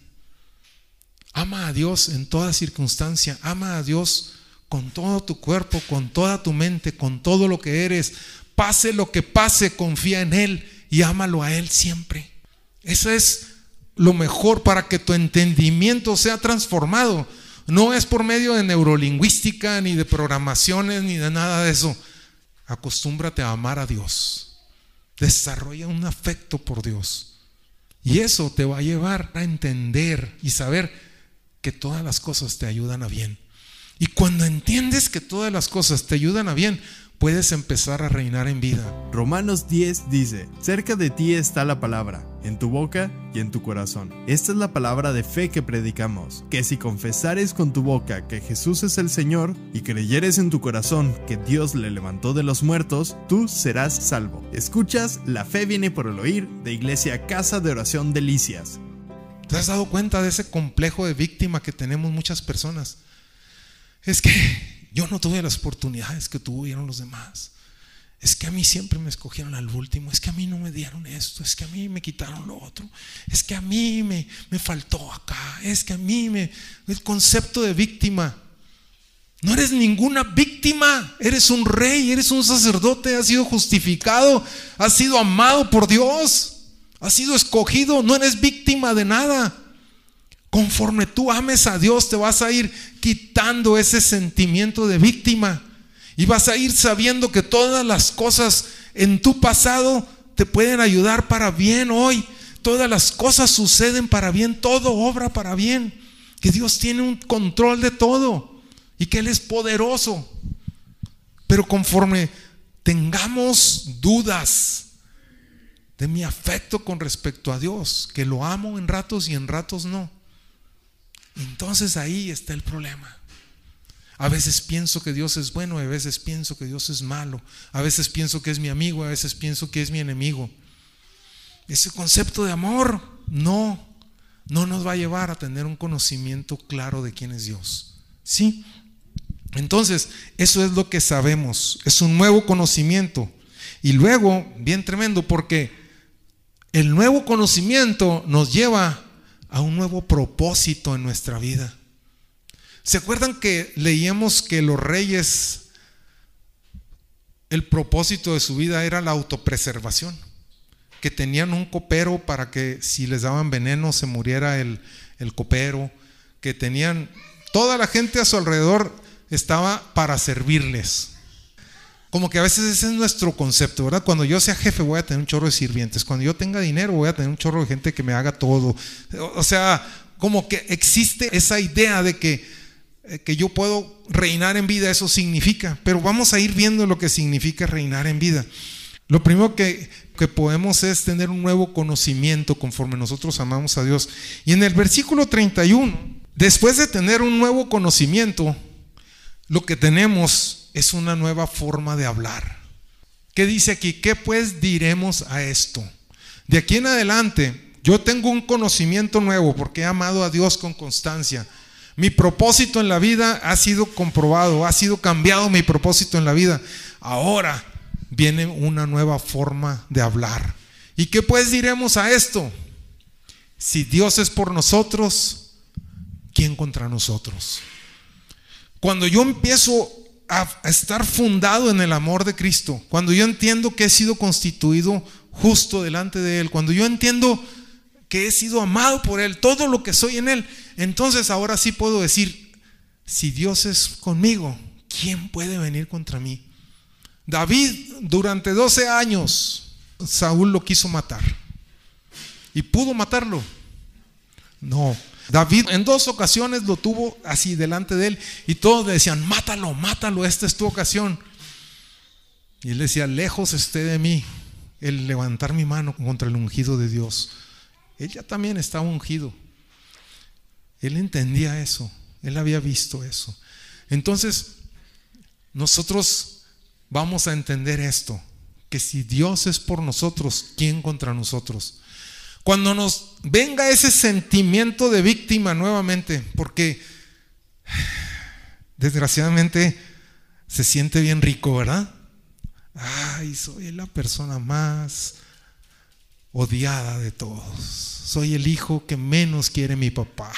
Ama a Dios en toda circunstancia. Ama a Dios con todo tu cuerpo, con toda tu mente, con todo lo que eres. Pase lo que pase, confía en Él y ámalo a Él siempre. Eso es lo mejor para que tu entendimiento sea transformado. No es por medio de neurolingüística, ni de programaciones, ni de nada de eso. Acostúmbrate a amar a Dios. Desarrolla un afecto por Dios. Y eso te va a llevar a entender y saber que todas las cosas te ayudan a bien. Y cuando entiendes que todas las cosas te ayudan a bien, puedes empezar a reinar en vida. Romanos 10 dice, cerca de ti está la palabra, en tu boca y en tu corazón. Esta es la palabra de fe que predicamos, que si confesares con tu boca que Jesús es el Señor y creyeres en tu corazón que Dios le levantó de los muertos, tú serás salvo. Escuchas, la fe viene por el oír de Iglesia Casa de Oración Delicias. ¿Te has dado cuenta de ese complejo de víctima que tenemos muchas personas? Es que yo no tuve las oportunidades que tuvieron los demás. Es que a mí siempre me escogieron al último. Es que a mí no me dieron esto. Es que a mí me quitaron lo otro. Es que a mí me, me faltó acá. Es que a mí me... El concepto de víctima. No eres ninguna víctima. Eres un rey. Eres un sacerdote. Has sido justificado. Has sido amado por Dios. Has sido escogido. No eres víctima de nada. Conforme tú ames a Dios, te vas a ir quitando ese sentimiento de víctima y vas a ir sabiendo que todas las cosas en tu pasado te pueden ayudar para bien hoy. Todas las cosas suceden para bien, todo obra para bien. Que Dios tiene un control de todo y que Él es poderoso. Pero conforme tengamos dudas de mi afecto con respecto a Dios, que lo amo en ratos y en ratos no, entonces ahí está el problema. A veces pienso que Dios es bueno, a veces pienso que Dios es malo, a veces pienso que es mi amigo, a veces pienso que es mi enemigo. Ese concepto de amor no, no nos va a llevar a tener un conocimiento claro de quién es Dios. ¿Sí? Entonces, eso es lo que sabemos, es un nuevo conocimiento. Y luego, bien tremendo, porque el nuevo conocimiento nos lleva a un nuevo propósito en nuestra vida. ¿Se acuerdan que leíamos que los reyes, el propósito de su vida era la autopreservación? Que tenían un copero para que si les daban veneno se muriera el, el copero, que tenían toda la gente a su alrededor estaba para servirles. Como que a veces ese es nuestro concepto, ¿verdad? Cuando yo sea jefe voy a tener un chorro de sirvientes. Cuando yo tenga dinero voy a tener un chorro de gente que me haga todo. O sea, como que existe esa idea de que, eh, que yo puedo reinar en vida, eso significa. Pero vamos a ir viendo lo que significa reinar en vida. Lo primero que, que podemos es tener un nuevo conocimiento conforme nosotros amamos a Dios. Y en el versículo 31, después de tener un nuevo conocimiento, lo que tenemos es una nueva forma de hablar. ¿Qué dice aquí? ¿Qué pues diremos a esto? De aquí en adelante, yo tengo un conocimiento nuevo porque he amado a Dios con constancia. Mi propósito en la vida ha sido comprobado, ha sido cambiado mi propósito en la vida. Ahora viene una nueva forma de hablar. ¿Y qué pues diremos a esto? Si Dios es por nosotros, ¿quién contra nosotros? Cuando yo empiezo a estar fundado en el amor de Cristo, cuando yo entiendo que he sido constituido justo delante de Él, cuando yo entiendo que he sido amado por Él, todo lo que soy en Él, entonces ahora sí puedo decir, si Dios es conmigo, ¿quién puede venir contra mí? David durante 12 años, Saúl lo quiso matar. ¿Y pudo matarlo? No, David en dos ocasiones lo tuvo así delante de él y todos decían, mátalo, mátalo, esta es tu ocasión. Y él decía, lejos esté de mí el levantar mi mano contra el ungido de Dios. Él ya también estaba ungido. Él entendía eso, él había visto eso. Entonces, nosotros vamos a entender esto, que si Dios es por nosotros, ¿quién contra nosotros? Cuando nos venga ese sentimiento de víctima nuevamente, porque desgraciadamente se siente bien rico, ¿verdad? Ay, soy la persona más odiada de todos. Soy el hijo que menos quiere mi papá.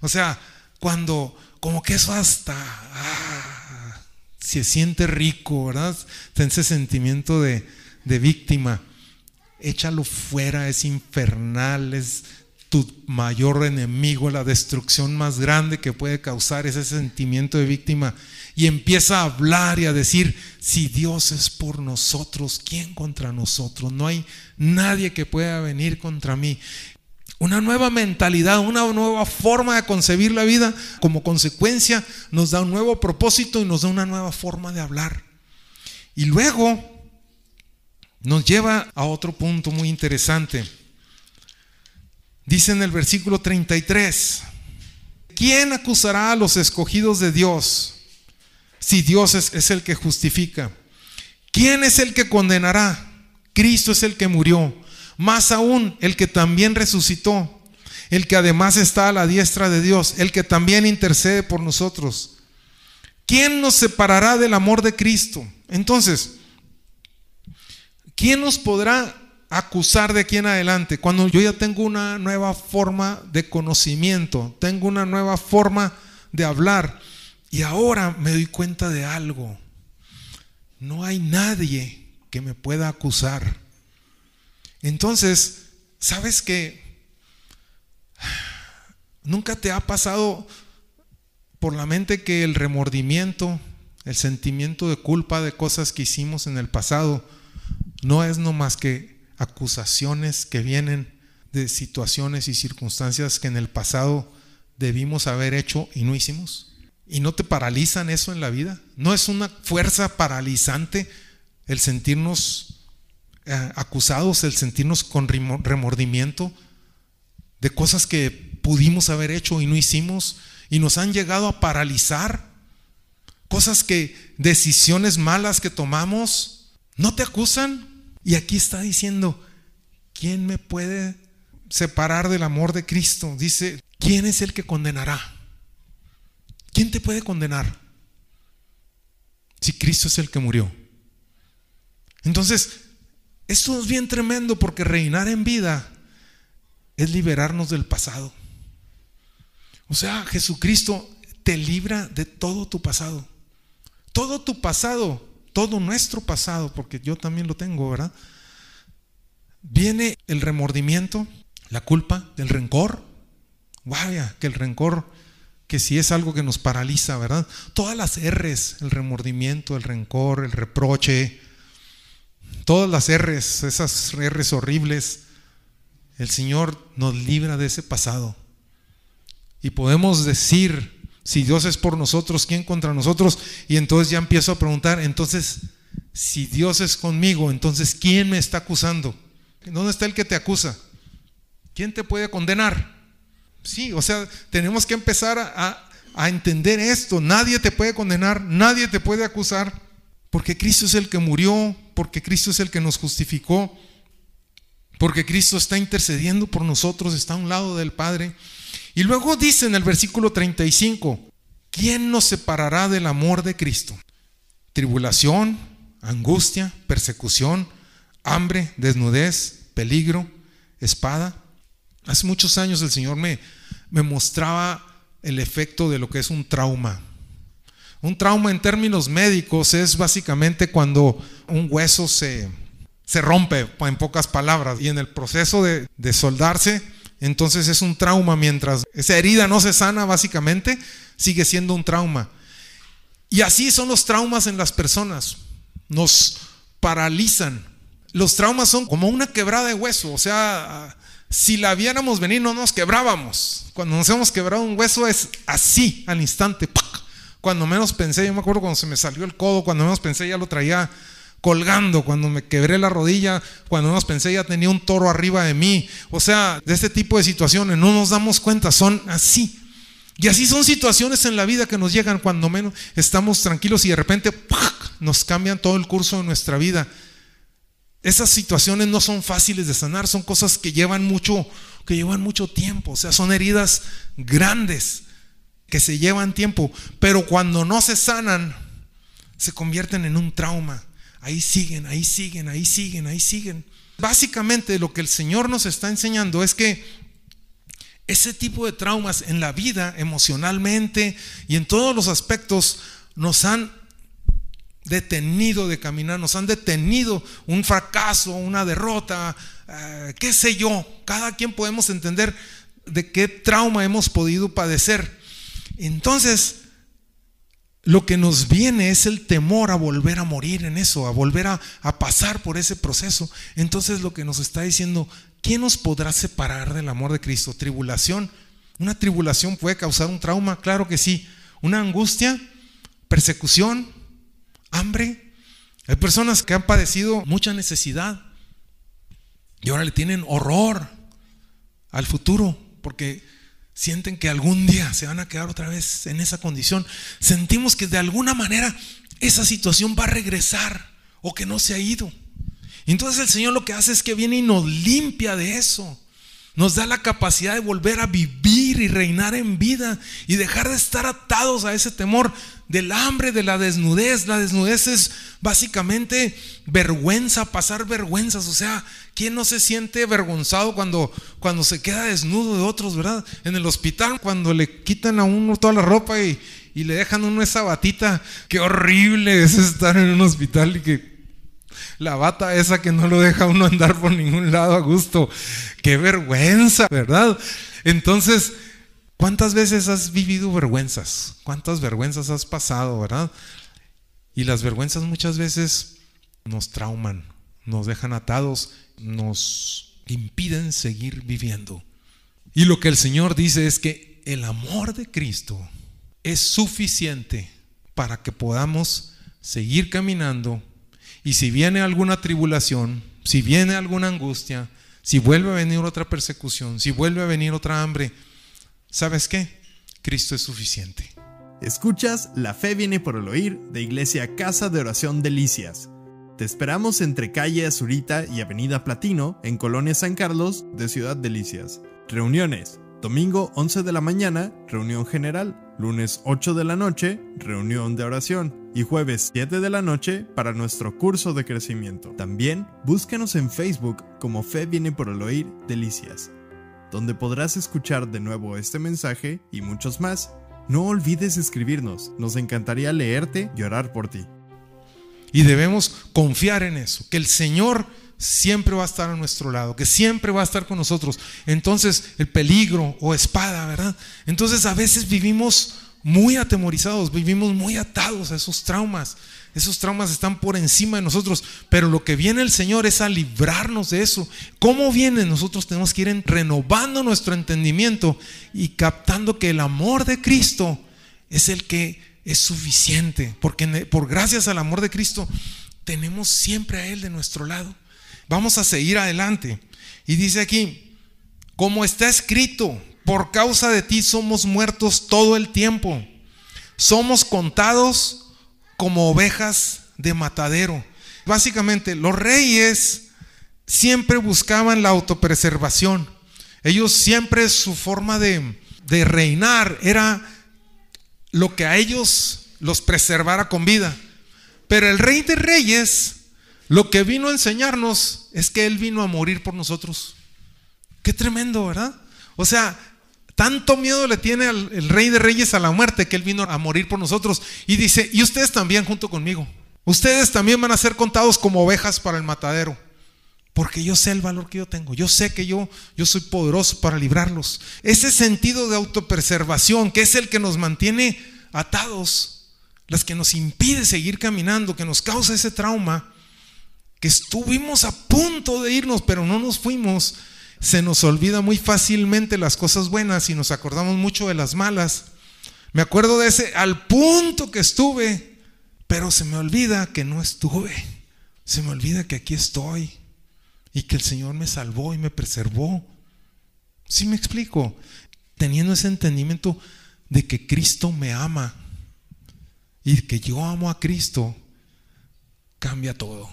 O sea, cuando como que eso hasta ah, se siente rico, ¿verdad? Ese sentimiento de, de víctima échalo fuera, es infernal, es tu mayor enemigo, la destrucción más grande que puede causar ese sentimiento de víctima. Y empieza a hablar y a decir, si Dios es por nosotros, ¿quién contra nosotros? No hay nadie que pueda venir contra mí. Una nueva mentalidad, una nueva forma de concebir la vida, como consecuencia nos da un nuevo propósito y nos da una nueva forma de hablar. Y luego nos lleva a otro punto muy interesante. Dice en el versículo 33, ¿quién acusará a los escogidos de Dios si Dios es, el que justifica? ¿Quién es el que condenará? Cristo es el que murió, más aún el que también resucitó, el que además está a la diestra de Dios, el que también intercede por nosotros. ¿Quién nos separará del amor de Cristo? Entonces, ¿quién nos podrá acusar de aquí en adelante? Cuando yo ya tengo una nueva forma de conocimiento, tengo una nueva forma de hablar y ahora me doy cuenta de algo. No hay nadie que me pueda acusar. Entonces, ¿sabes qué? ¿Nunca te ha pasado por la mente que el remordimiento, el sentimiento de culpa de cosas que hicimos en el pasado, no es no más que acusaciones que vienen de situaciones y circunstancias que en el pasado debimos haber hecho y no hicimos. ¿Y no te paralizan eso en la vida? ¿No es una fuerza paralizante el sentirnos eh, acusados, el sentirnos con remordimiento de cosas que pudimos haber hecho y no hicimos y nos han llegado a paralizar? Cosas que, decisiones malas que tomamos, ¿no te acusan? Y aquí está diciendo, ¿quién me puede separar del amor de Cristo. Dice, ¿quién es el que condenará? ¿Quién te puede condenar? Si Cristo es el que murió. Entonces, esto es bien tremendo porque reinar en vida es liberarnos del pasado. O sea, Jesucristo te libra de todo tu pasado. Todo tu pasado, todo nuestro pasado, porque yo también lo tengo, ¿verdad? Viene el remordimiento, la culpa, el rencor. Vaya, que el rencor, que si es algo que nos paraliza, ¿verdad? Todas las R's, el remordimiento, el rencor, el reproche, todas las R's, esas R's horribles, el Señor nos libra de ese pasado. Y podemos decir, si Dios es por nosotros, ¿quién contra nosotros? Y entonces ya empiezo a preguntar, entonces, si Dios es conmigo, entonces, ¿quién me está acusando? ¿Dónde está el que te acusa? ¿Quién te puede condenar? Sí, o sea, tenemos que empezar a, a entender esto. Nadie te puede condenar, nadie te puede acusar, porque Cristo es el que murió, porque Cristo es el que nos justificó, porque Cristo está intercediendo por nosotros, está a un lado del Padre. Y luego dice en el versículo 35, ¿quién nos separará del amor de Cristo? Tribulación, angustia, persecución, hambre, desnudez, peligro, espada. Hace muchos años el Señor me, me mostraba el efecto de lo que es un trauma. Un trauma en términos médicos es básicamente cuando un hueso se, se rompe, en pocas palabras, y en el proceso de, de soldarse, entonces es un trauma. Mientras esa herida no se sana, básicamente, sigue siendo un trauma. Y así son los traumas en las personas. Nos paralizan. Los traumas son como una quebrada de hueso. O sea, si la viéramos venir, no nos quebrábamos. Cuando nos hemos quebrado un hueso es así, al instante. Cuando menos pensé, yo me acuerdo cuando se me salió el codo, cuando menos pensé ya lo traía colgando, cuando me quebré la rodilla, cuando menos pensé ya tenía un toro arriba de mí. O sea, de este tipo de situaciones no nos damos cuenta, son así. Y así son situaciones en la vida que nos llegan cuando menos estamos tranquilos y de repente nos cambian todo el curso de nuestra vida. Esas situaciones no son fáciles de sanar, son cosas que llevan mucho, que llevan mucho tiempo, o sea, son heridas grandes que se llevan tiempo, pero cuando no se sanan, se convierten en un trauma. Ahí siguen, ahí siguen, ahí siguen, ahí siguen. Básicamente lo que el Señor nos está enseñando es que ese tipo de traumas en la vida, emocionalmente y en todos los aspectos, nos han detenido de caminar, nos han detenido un fracaso, una derrota, eh, qué sé yo. Cada quien podemos entender de qué trauma hemos podido padecer. Entonces, lo que nos viene es el temor a volver a morir en eso, a volver a, pasar por ese proceso. Entonces lo que nos está diciendo, ¿quién nos podrá separar del amor de Cristo? ¿Tribulación? ¿Una tribulación puede causar un trauma? Claro que sí. ¿Una angustia? ¿Persecución? ¿Hambre? Hay personas que han padecido mucha necesidad y ahora le tienen horror al futuro porque sienten que algún día se van a quedar otra vez en esa condición. Sentimos que de alguna manera esa situación va a regresar o que no se ha ido. Entonces el Señor lo que hace es que viene y nos limpia de eso. Nos da la capacidad de volver a vivir y reinar en vida y dejar de estar atados a ese temor del hambre, de la desnudez. La desnudez es básicamente vergüenza, pasar vergüenzas. O sea, ¿quién no se siente avergonzado cuando, cuando se queda desnudo de otros, verdad? En el hospital, cuando le quitan a uno toda la ropa y, y le dejan uno esa batita, qué horrible es estar en un hospital y que la bata esa que no lo deja uno andar por ningún lado a gusto. Qué vergüenza, ¿verdad? Entonces, ¿cuántas veces has vivido vergüenzas? ¿Cuántas vergüenzas has pasado, verdad? Y las vergüenzas muchas veces nos trauman, nos dejan atados, nos impiden seguir viviendo. Y lo que el Señor dice es que el amor de Cristo es suficiente para que podamos seguir caminando y si viene alguna tribulación, si viene alguna angustia, si vuelve a venir otra persecución, si vuelve a venir otra hambre, ¿sabes qué? Cristo es suficiente. Escuchas La fe viene por el oír de Iglesia Casa de Oración Delicias. Te esperamos entre calle Azurita y Avenida Platino, en Colonia San Carlos, de Ciudad Delicias. Reuniones. Domingo 11 de la mañana, reunión general. Lunes 8 de la noche, reunión de oración. Y jueves 7 de la noche para nuestro curso de crecimiento. También búscanos en Facebook como Fe viene por el oír Delicias, donde podrás escuchar de nuevo este mensaje y muchos más. No olvides escribirnos, nos encantaría leerte y orar por ti. Y debemos confiar en eso, que el Señor siempre va a estar a nuestro lado, que siempre va a estar con nosotros. Entonces, el peligro o espada, ¿verdad? Entonces, a veces vivimos muy atemorizados, vivimos muy atados a esos traumas. Esos traumas están por encima de nosotros, pero lo que viene el Señor es a librarnos de eso. ¿Cómo viene? Nosotros tenemos que ir renovando nuestro entendimiento y captando que el amor de Cristo es el que es suficiente, porque por gracias al amor de Cristo tenemos siempre a Él de nuestro lado. Vamos a seguir adelante. Y dice aquí, como está escrito, por causa de ti somos muertos todo el tiempo. Somos contados como ovejas de matadero. Básicamente, los reyes siempre buscaban la autopreservación. Ellos siempre su forma de, reinar era lo que a ellos los preservara con vida. Pero el rey de reyes lo que vino a enseñarnos es que Él vino a morir por nosotros. Qué tremendo, ¿verdad? O sea, tanto miedo le tiene al, el rey de reyes a la muerte que Él vino a morir por nosotros. Y dice, y ustedes también junto conmigo. Ustedes también van a ser contados como ovejas para el matadero. Porque yo sé el valor que yo tengo. Yo sé que yo, yo soy poderoso para librarlos. Ese sentido de autopreservación, que es el que nos mantiene atados, las que nos impide seguir caminando, que nos causa ese trauma, que estuvimos a punto de irnos, pero no nos fuimos. Se nos olvida muy fácilmente las cosas buenas y nos acordamos mucho de las malas. Me acuerdo de ese al punto que estuve, pero se me olvida que no estuve. Se me olvida que aquí estoy y que el Señor me salvó y me preservó. ¿Sí me explico? Teniendo ese entendimiento de que Cristo me ama y que yo amo a Cristo, cambia todo.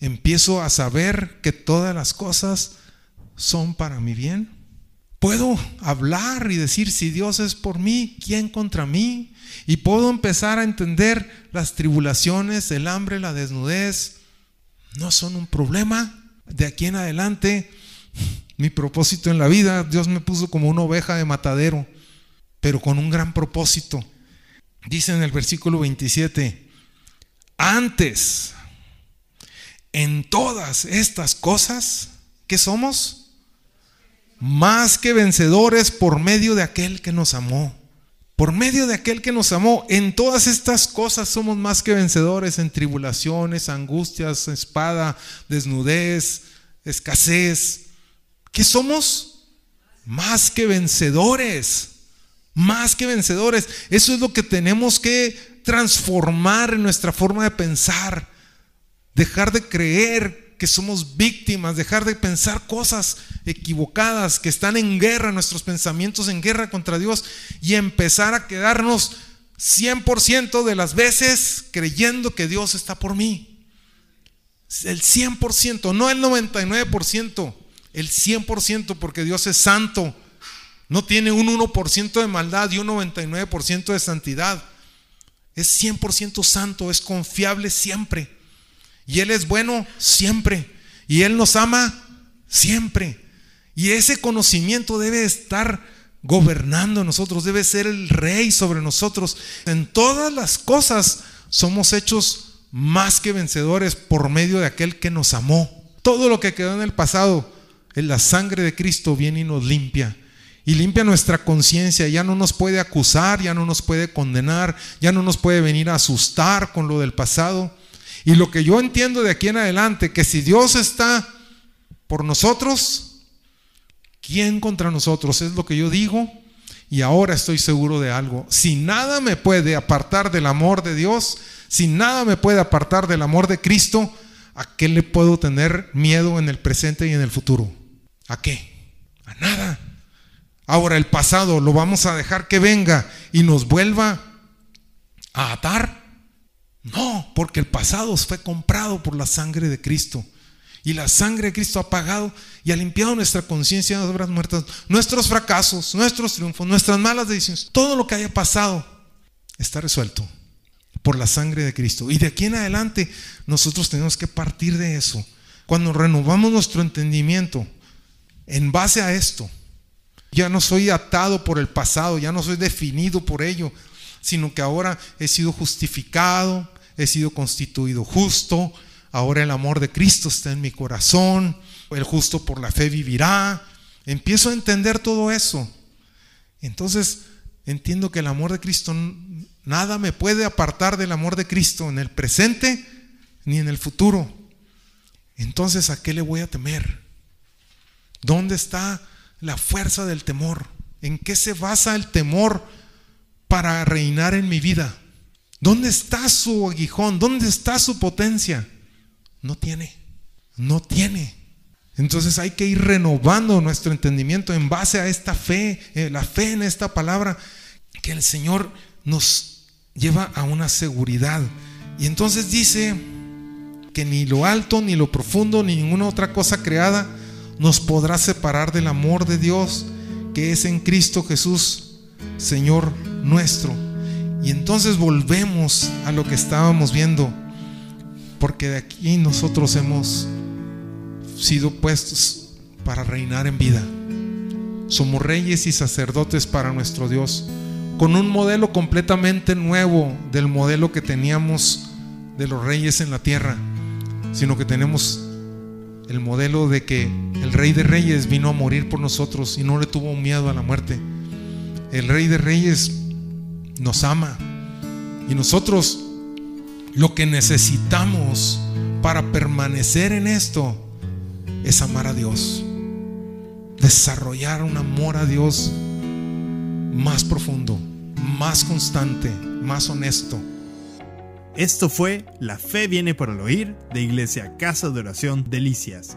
Empiezo a saber que todas las cosas son para mi bien. Puedo hablar y decir, si Dios es por mí, ¿quién contra mí? Y puedo empezar a entender las tribulaciones, el hambre, la desnudez, no son un problema de aquí en adelante, mi propósito en la vida, Dios me puso como una oveja de matadero, pero con un gran propósito. Dice en el versículo 27, antes, en todas estas cosas, ¿qué somos? Más que vencedores por medio de aquel que nos amó. Por medio de aquel que nos amó, en todas estas cosas somos más que vencedores, en tribulaciones, angustias, espada, desnudez, escasez. ¿Qué somos? Más que vencedores. Más que vencedores. Eso es lo que tenemos que transformar en nuestra forma de pensar. Dejar de creer que somos víctimas, dejar de pensar cosas equivocadas, que están en guerra, nuestros pensamientos en guerra contra Dios, y empezar a quedarnos 100% de las veces creyendo que Dios está por mí. El 100%, no el 99%, el 100% porque Dios es santo. No tiene un 1% de maldad y un 99% de santidad. Es 100% santo, es confiable siempre. Y Él es bueno siempre. Y Él nos ama siempre. Y ese conocimiento debe estar gobernando nosotros, debe ser el rey sobre nosotros. En todas las cosas somos hechos más que vencedores por medio de aquel que nos amó. Todo lo que quedó en el pasado, en la sangre de Cristo viene y nos limpia. Y limpia nuestra conciencia, ya no nos puede acusar, ya no nos puede condenar, ya no nos puede venir a asustar con lo del pasado. Y lo que yo entiendo de aquí en adelante, que si Dios está por nosotros, ¿quién contra nosotros? Es lo que yo digo. Y ahora estoy seguro de algo. Si nada me puede apartar del amor de Dios, si nada me puede apartar del amor de Cristo, ¿a qué le puedo tener miedo en el presente y en el futuro? ¿A qué? A nada. Ahora el pasado lo vamos a dejar que venga y nos vuelva a atar. No, porque el pasado fue comprado por la sangre de Cristo. Y la sangre de Cristo ha pagado y ha limpiado nuestra conciencia de obras muertas, nuestros fracasos, nuestros triunfos, nuestras malas decisiones, todo lo que haya pasado está resuelto por la sangre de Cristo. Y de aquí en adelante nosotros tenemos que partir de eso. Cuando renovamos nuestro entendimiento en base a esto, ya no soy atado por el pasado, ya no soy definido por ello, sino que ahora he sido justificado, he sido constituido justo, ahora el amor de Cristo está en mi corazón, el justo por la fe vivirá. Empiezo a entender todo eso. Entonces entiendo que el amor de Cristo, nada me puede apartar del amor de Cristo en el presente ni en el futuro. Entonces, ¿a qué le voy a temer? ¿Dónde está la fuerza del temor? ¿En qué se basa el temor para reinar en mi vida? ¿Dónde está su aguijón? ¿Dónde está su potencia? No tiene, no tiene. Entonces hay que ir renovando nuestro entendimiento en base a esta fe, eh, la fe en esta palabra, que el Señor nos lleva a una seguridad. Y entonces dice que ni lo alto, ni lo profundo, ni ninguna otra cosa creada nos podrá separar del amor de Dios que es en Cristo Jesús, Señor nuestro. Y entonces volvemos a lo que estábamos viendo, porque de aquí nosotros hemos sido puestos para reinar en vida. Somos reyes y sacerdotes para nuestro Dios, con un modelo completamente nuevo del modelo que teníamos de los reyes en la tierra, sino que tenemos el modelo de que el rey de reyes vino a morir por nosotros y no le tuvo miedo a la muerte. El rey de reyes nos ama. Y nosotros lo que necesitamos para permanecer en esto es amar a Dios, desarrollar un amor a Dios más profundo, más constante, más honesto. Esto fue La Fe viene por el oír de Iglesia Casa de Oración Delicias.